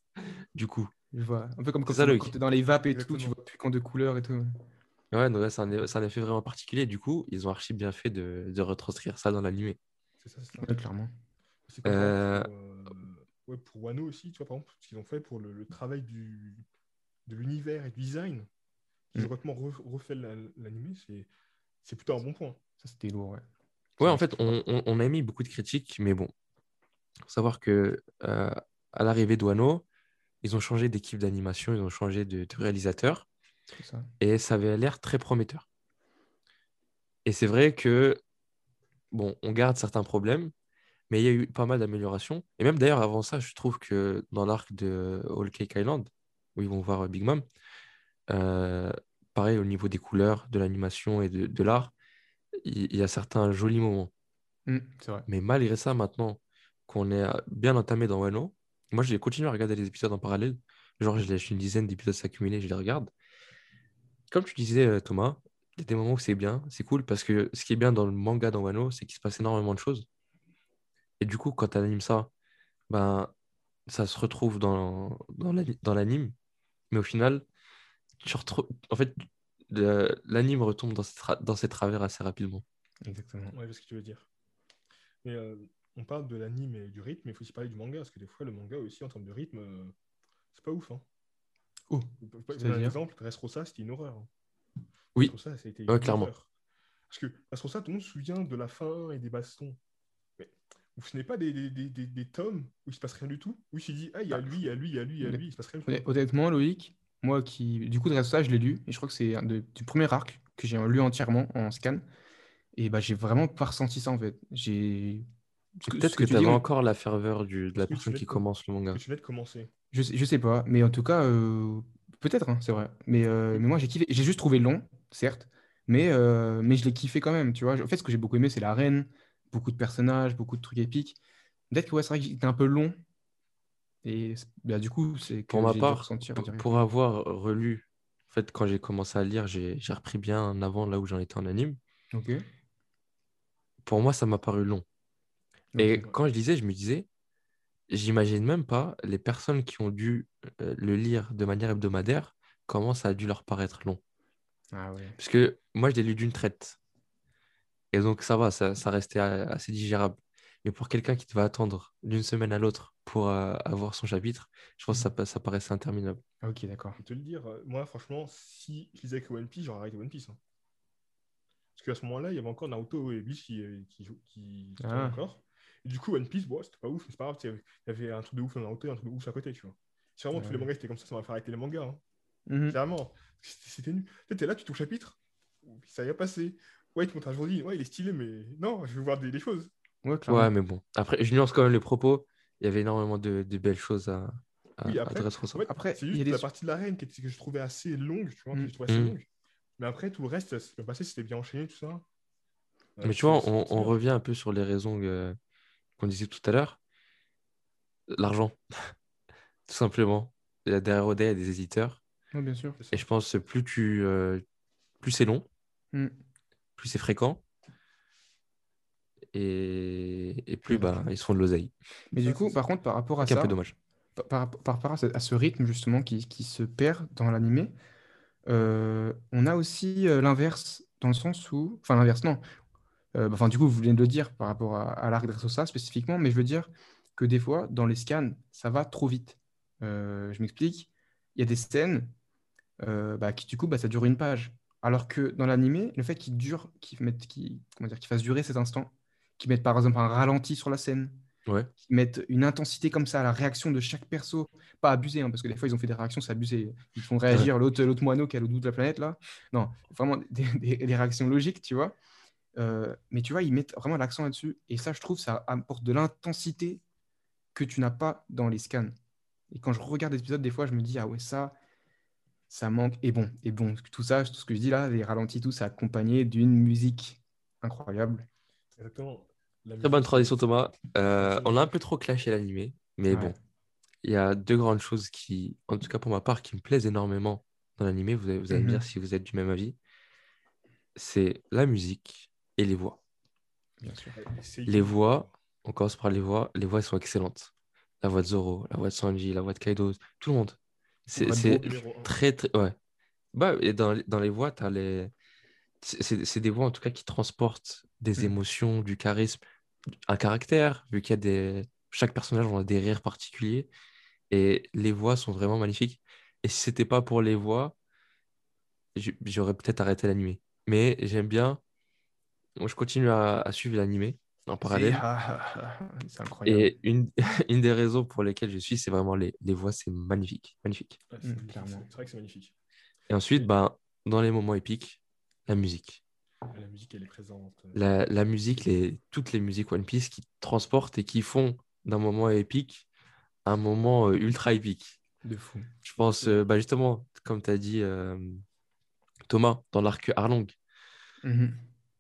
du coup. Je vois. Un peu comme quand ça, tu Loïc. es dans les vapes et tout, tu vois plus quand de couleurs et tout. Ouais, donc là, c'est un, effet vraiment particulier. Du coup, ils ont archi bien fait de, de retranscrire ça dans l'animé. C'est ça, c'est ça. Ouais, clairement. C'est comme Euh, pour, euh, ouais, pour Wano aussi, tu vois, par exemple, ce qu'ils ont fait pour le, le travail du, de l'univers et du design. Ils ont Mm. complètement re- refait la- l'animé, c'est c'est plutôt un bon point. Ça, c'était lourd, ouais. Ouais, en fait, on, on- on a mis beaucoup de critiques, mais bon, faut savoir que euh, à l'arrivée de Wano, ils ont changé d'équipe d'animation, ils ont changé de, de réalisateur, ça. et ça avait l'air très prometteur. Et c'est vrai que, bon, on garde certains problèmes, mais il y a eu pas mal d'améliorations. Et même d'ailleurs, avant ça, je trouve que dans l'arc de Whole Cake Island, où ils vont voir Big Mom, euh, pareil, au niveau des couleurs, de l'animation et de, de l'art, il y a certains jolis moments. Mm, vrai. Mais malgré ça, maintenant qu'on est bien entamé dans Wano, moi, j'ai continué à regarder les épisodes en parallèle. Genre, je laisse une dizaine d'épisodes s'accumuler, je les regarde. Comme tu disais, euh, Thomas, il y a des moments où c'est bien, c'est cool, parce que ce qui est bien dans le manga dans Wano, c'est qu'il se passe énormément de choses. Et du coup, quand tu animes ça, ben, ça se retrouve dans, dans l'ani- dans l'anime. Mais au final, tu retrouves... en fait, l'anime retombe dans ses, tra- dans ses travers assez rapidement. Exactement. Ouais, je vois ce que tu veux dire. Mais euh, on parle de l'anime et du rythme, mais il faut aussi parler du manga, parce que des fois, le manga aussi, en termes de rythme, euh, c'est pas ouf. Hein. Oh, donne un exemple, Dressrosa, c'était une horreur. hein. Oui. Dressrosa, ça a été Ouais, une clairement. horreur. Parce que Dressrosa, tout le monde se souvient de la fin et des bastons. Mais ce n'est pas des, des, des, des, des tomes où il se passe rien du tout, où il se dit, ah, il y a lui, il y a lui, il y a lui, il y a lui, il se passe rien du tout. Honn- Honnêtement, Loïc, moi qui. Du coup, de ça, je l'ai lu. Et je crois que c'est du premier arc que j'ai lu entièrement en scan. Et bah, j'ai vraiment pas ressenti ça en fait. J'ai. Peut-être que tu avais encore la ferveur du- de la personne qui commence le manga. Tu venais de commencer. Je sais, je sais pas, mais en tout cas, euh, peut-être, hein, c'est vrai. Mais, euh, mais moi, j'ai kiffé. J'ai juste trouvé long, certes, mais, euh, mais je l'ai kiffé quand même, tu vois. En fait, ce que j'ai beaucoup aimé, c'est l'arène, beaucoup de personnages, beaucoup de trucs épiques. Peut-être que ouais, c'est vrai qu'il était un peu long. Et bah, du coup, c'est Pour ma part, ressentir pour, avoir relu, en fait, quand j'ai commencé à lire, j'ai j'ai repris bien avant là où j'en étais en anime. Ok. Pour moi, ça m'a paru long. Et Ok. quand je lisais, je me disais, j'imagine même pas les personnes qui ont dû euh, le lire de manière hebdomadaire, comment ça a dû leur paraître long. Ah ouais. Parce que moi, je l'ai lu d'une traite. Et donc, ça va, ça, ça restait a- assez digérable. Mais pour quelqu'un qui va attendre d'une semaine à l'autre pour euh, avoir son chapitre, je pense que ça, ça paraissait interminable. Ok, d'accord. Je vais te le dire, euh, moi, franchement, si je lisais que One Piece, j'aurais arrêté One Piece. hein. Parce qu'à ce moment-là, il y avait encore Naruto et Bleach qui, qui, Ah. encore. Du coup, One Piece, bon, c'était pas ouf, mais c'est pas grave. Il y avait un truc de ouf dans Naruto et un truc de ouf à côté, tu vois. Si vraiment tous les Ouais. mangas étaient comme ça, ça m'aurait fait arrêter les mangas. hein. Mhm. Clairement. C'était c'était nul. Tu t'es là, tu touches chapitre, ça y a passé. Ouais, tu montes un jour dit, ouais, il est stylé, mais non, je veux voir des, des choses. Ouais. Ouais, mais bon. Après, je nuance quand même les propos. Il y avait énormément de, de belles choses à, à, Oui, à après, Dressrosa. En fait, Après, c'est il y a juste des- la partie de l'arène qui était- que je trouvais assez longue, tu vois, que je trouvais assez Mm. longue. Mais après, tout le reste, ça s'est bien passé, c'était bien enchaîné, tout ça. Euh, Mais tu c'est- vois, c'est- on, c'est revient un peu sur les raisons euh, qu'on disait tout à l'heure. L'argent, <laughs> tout simplement. A derrière Oda, il y a des éditeurs. Bien sûr. Ça. Et je pense que plus, tu, euh, plus c'est long, Mm. plus c'est fréquent. Et, et plus bah, ils se font de l'oseille. Mais Ça, du coup, par contre, par rapport à C'est un ça, peu dommage. par, rapport à ce, à ce rythme justement qui, qui se perd dans l'animé, euh, on a aussi euh, l'inverse dans le sens où, enfin l'inverse non, Euh, enfin du coup vous venez de le dire par rapport à, à l'arc Dressrosa spécifiquement, mais je veux dire que des fois dans les scans ça va trop vite. Euh, je m'explique, il y a des scènes euh, bah, qui du coup bah, ça dure une page, alors que dans l'animé le fait qu'ils durent, qu'ils mettent, qu'ils, comment dire, durer cet instant, qu'ils mettent par exemple un ralenti sur la scène, Ouais. qui mettent une intensité comme ça à la réaction de chaque perso. Pas abusé, hein, parce que des fois, ils ont fait des réactions, c'est abusé. Ils font réagir l'autre, l'autre moineau qui est à l'autre bout de la planète, là. Non, vraiment des, <laughs> des- des réactions logiques, tu vois. Euh, mais tu vois, ils mettent vraiment l'accent là-dessus. Et ça, je trouve, ça apporte de l'intensité que tu n'as pas dans les scans. Et quand je regarde l'épisode, des fois, je me dis, ah ouais, ça, ça manque. Et bon, et bon, tout ça, tout ce que je dis là, les ralentis, tout, c'est accompagné d'une musique incroyable. Exactement. La Très bonne transition, Thomas. Euh, on a un peu trop clashé l'animé, mais Ouais. bon, il y a deux grandes choses qui, en tout cas pour ma part, qui me plaisent énormément dans l'animé. Vous allez, vous allez me Mhm. dire si vous êtes du même avis. C'est la musique et les voix. Bien sûr. Les voix, on commence par les voix. Les voix elles sont excellentes. La voix de Zoro, la voix de Sanji, la voix de Kaido, tout le monde. C'est un. très, très, ouais. Bah, et dans, les- dans les voix, t'as les... c'est des voix en tout cas qui transportent des Mm. émotions, du charisme, un caractère, vu qu'il y a des... Chaque personnage a des rires particuliers. Et les voix sont vraiment magnifiques. Et si c'était pas pour les voix, j'aurais peut-être arrêté l'animé. Mais j'aime bien. Moi, je continue à, à suivre l'animé en parallèle. <laughs> C'est incroyable. Et une, <laughs> une des raisons pour lesquelles je suis, c'est vraiment les, les voix, c'est magnifique. Magnifique. Ouais, c'est Mm, clairement. c'est- vrai que c'est magnifique. Et ensuite, ben, dans les moments épiques, la musique. La musique, elle est présente. La, la musique, les, toutes les musiques One Piece qui transportent et qui font d'un moment épique un moment euh, ultra épique. De fou. Je pense, euh, bah, justement, comme tu as dit, euh, Thomas, dans l'arc Arlong, Mhm.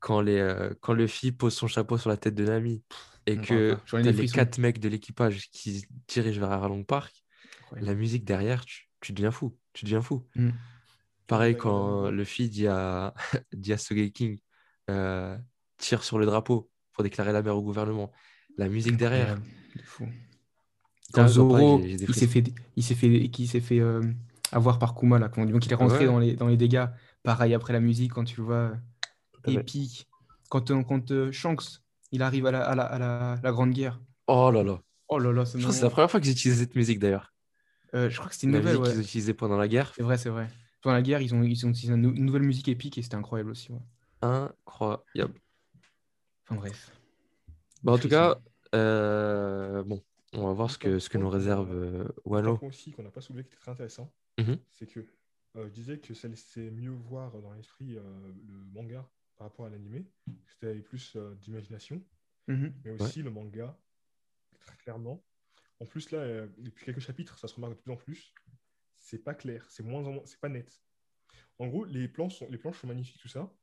Quand, les, euh, quand Luffy pose son chapeau sur la tête de Nami et que t'as des les quatre mecs de l'équipage qui se dirigent vers Arlong Park, la musique derrière, tu, tu deviens fou. Tu deviens fou. Mm. Pareil quand ouais. Luffy dit à, dit à Sogeking euh, tire sur le drapeau pour déclarer la mer au gouvernement. La musique derrière. Fou. Quand Zoro, il s'est fait, il s'est fait, qui s'est fait euh, avoir par Kuma là, quand, donc il est rentré Ouais. dans les, dans les dégâts. Pareil après la musique, quand tu le vois. Épique. Quand, euh, quand euh, Shanks, il arrive à la, à la, à la, la Grande Guerre. Oh là là. Oh là là, c'est Je crois que c'est la première fois qu'ils utilisent cette musique d'ailleurs. Euh, je crois que c'était une La nouvelle, musique qu'ils ouais. utilisaient pendant la guerre. C'est vrai, c'est vrai. Pendant la guerre, ils ont, ils ont utilisé une nou- une nouvelle musique épique et c'était incroyable aussi. ouais. Incroyable. Enfin bref. Bah, en tout cas, euh, bon, on va voir ce que, ce que nous réserve euh, Un Wano. point aussi qu'on n'a pas soulevé qui était très intéressant, Mhm. c'est que euh, je disais que ça laissait mieux voir dans l'esprit euh, le manga par rapport à l'animé. C'était plus euh, d'imagination, Mhm. mais aussi le manga, très clairement. En plus, là, euh, depuis quelques chapitres, ça se remarque de plus en plus. C'est pas clair, c'est moins en moins, c'est pas net. En gros, les planches sont, les planches sont magnifiques, tout ça,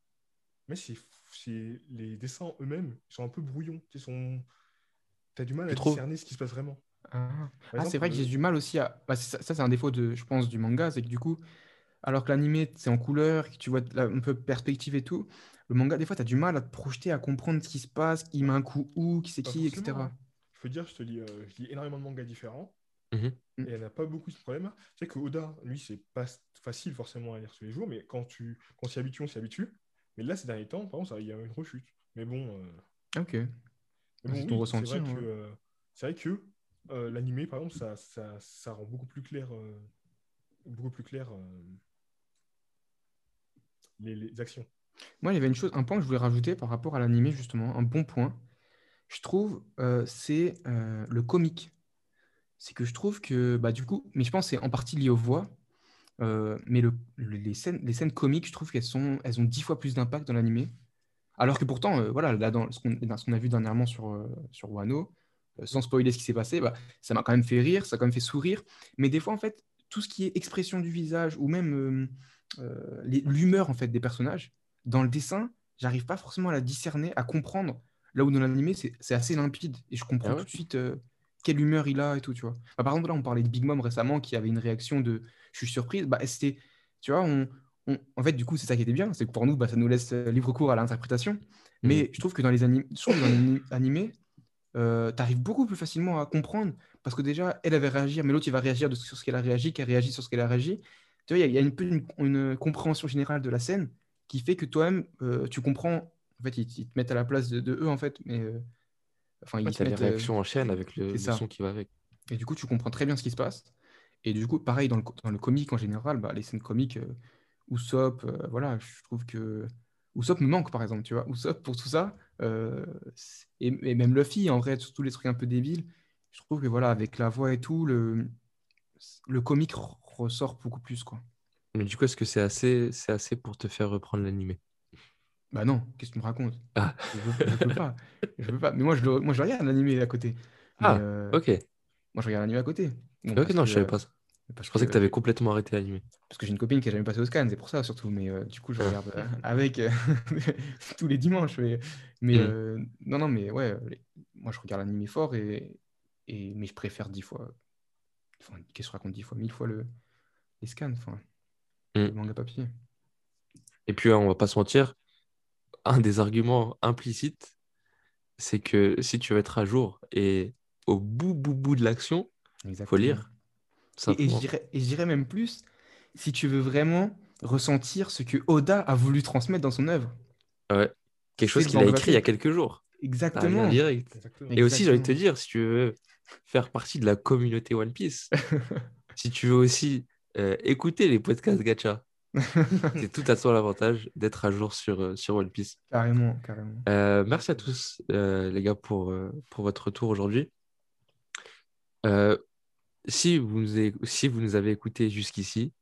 mais c'est, c'est les dessins eux-mêmes ils sont un peu brouillons. Tu sont, as du mal à trouves discerner ce qui se passe vraiment. Ah, Ah, c'est vrai que j'ai euh, du mal aussi à. bah, ça, ça, c'est un défaut, de, je pense, du manga. C'est que du coup, alors que l'animé, c'est en couleur, que tu vois un peu perspective et tout, le manga, des fois, tu as du mal à te projeter, à comprendre ce qui se passe, qui met un coup où, qui c'est qui, etc. Je peux dire, je te lis, euh, je lis énormément de mangas différents Mhm. et il n'y en a pas beaucoup ce problème. Tu sais que Oda, lui, c'est pas facile forcément à lire tous les jours, mais quand tu quand on s'y habitue, on s'y habitue. Mais là, ces derniers temps, par exemple, ça- il y a une rechute. Mais bon, euh, Ok. mais bon, C'est oui, ton ressenti, c'est vrai hein, que, euh, c'est vrai que euh, l'animé, par exemple, ça, ça, ça rend beaucoup plus clair, euh, beaucoup plus clair euh, les, les actions. Moi, il y avait une chose, un point que je voulais rajouter par rapport à l'animé, justement, un bon point, je trouve, euh, c'est euh, le comique. C'est que je trouve que, bah, du coup, mais je pense que c'est en partie lié aux voix, euh, mais le, le- les, scènes, les scènes comiques, je trouve qu'elles sont, elles ont dix fois plus d'impact dans l'animé. Alors que pourtant, voilà, là, dans ce qu'on a vu dernièrement sur, sur Wano, sans spoiler ce qui s'est passé, bah, ça m'a quand même fait rire, ça a quand même fait sourire. Mais des fois, en fait, tout ce qui est expression du visage ou même l'humeur en fait, des personnages, dans le dessin, j'arrive pas forcément à la discerner, à comprendre. Là où dans l'animé, c'est assez limpide et je comprends Ah ouais tout de suite euh, quelle humeur il a et tout, tu vois. Bah, par exemple, là, on parlait de Big Mom récemment qui avait une réaction de je suis surprise. Bah, c'était, tu vois, on, on- en fait, du coup, c'est ça qui était bien, c'est que pour nous, bah, ça nous laisse euh, libre cours à l'interprétation. Mais je trouve que dans les, anim- que dans les animés, euh, tu arrives beaucoup plus facilement à comprendre parce que déjà, elle avait réagi, mais l'autre, il va réagir de, sur ce qu'elle a réagi, qu'elle réagit sur ce qu'elle a réagi. Tu vois, il y a, il y a une, une, une compréhension générale de la scène qui fait que toi-même, euh, tu comprends. En fait, ils, ils te mettent à la place de, de eux, en fait, mais euh, enfin, ils Ouais, te t'as les mettent, euh, réactions en chaîne avec le, son qui va avec. et du coup, tu comprends très bien ce qui se passe. Et du coup, pareil, dans le, dans le comique en général, bah, les scènes comiques, Usopp, voilà, je trouve que Usopp me manque, par exemple, tu vois. Usopp, pour tout ça, euh, et, et même Luffy, en vrai, tous les trucs un peu débiles, je trouve que, voilà, avec la voix et tout, le, le comique ressort beaucoup plus, quoi. Mais du coup, est-ce que c'est assez, c'est assez pour te faire reprendre l'animé? Bah non, qu'est-ce que tu me racontes? Ah. Je veux, je peux pas. Je peux pas. Mais moi, je, moi, je regarde l'animé à côté. Mais, Ah, euh, Ok, Moi, je regarde l'animé à côté. Bon, ok, non, que, je savais euh, pas ça. parce Je pensais que que- tu avais complètement arrêté l'animé. Parce que j'ai une copine qui a jamais passé au scan, c'est pour ça surtout. Mais euh, du coup, je Ah. regarde euh, <laughs> avec euh, <laughs> tous les dimanches. Mais, mais, Mm. euh, non, non, mais ouais, les- moi je regarde l'animé fort et, et mais je préfère dix fois. Enfin, qu'est-ce que je raconte dix fois, mille fois le, les scans, enfin, Mm. le manga papier. Et puis, hein, on va pas se mentir, un des arguments implicites, c'est que si tu veux être à jour et au bout, bout, bout de l'action, faut Exactement. lire. Et, et je dirais, même plus, si tu veux vraiment ressentir ce que Oda a voulu transmettre dans son œuvre. Ouais. Quelque chose qu'il a écrit il y a quelques jours. Exactement. direct. Exactement. Et aussi, j'ai envie de te dire, si tu veux faire partie de la communauté One Piece, <laughs> si tu veux aussi euh, écouter les podcasts gacha, <laughs> c'est tout à ton avantage d'être à jour sur, euh, sur One Piece. carrément, carrément. Euh, merci à tous, euh, les gars, pour, pour votre retour aujourd'hui. Si, vous nous avez, si vous nous avez écoutés jusqu'ici,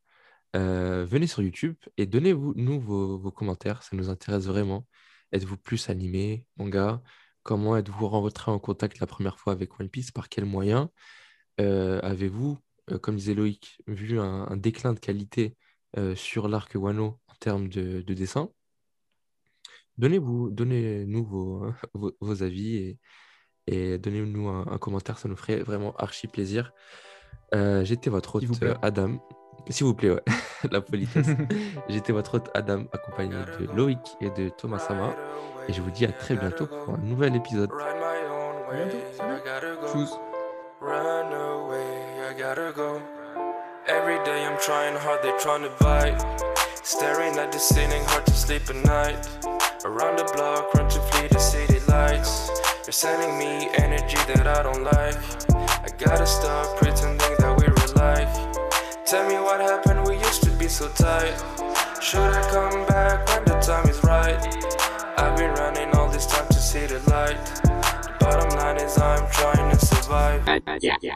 venez sur YouTube et donnez-vous nous vos, vos commentaires. Ça nous intéresse vraiment. Êtes-vous plus animé, manga? Comment êtes-vous rentré en contact la première fois avec One Piece? Par quels moyens? Avez-vous, comme disait Loïc, vu un, un déclin de qualité euh, sur l'arc Wano en termes de, de dessin Donnez-vous, donnez-nous vos, <laughs> vos, vos avis et, et donnez-nous un, un commentaire, ça nous ferait vraiment archi plaisir. Euh, J'étais votre hôte euh, Adam. S'il vous plaît, ouais. <laughs> la politesse. <laughs> J'étais votre hôte Adam, accompagné de Loïc et de Thomas Sama. Et je vous dis à très bientôt pour un nouvel épisode. À bientôt. Salut. Tchuss. Gotta go. Every day I'm trying hard, they trying to bite. Staring at the ceiling, hard to sleep at night. Around the block, run to flee the city lights. You're sending me energy that I don't like. I gotta stop pretending that we're alike. Tell me what happened, we used to be so tight. Should I come back when the time is right? I've been running all this time to see the light. The bottom line is I'm trying to survive. Uh, uh, yeah, Yeah.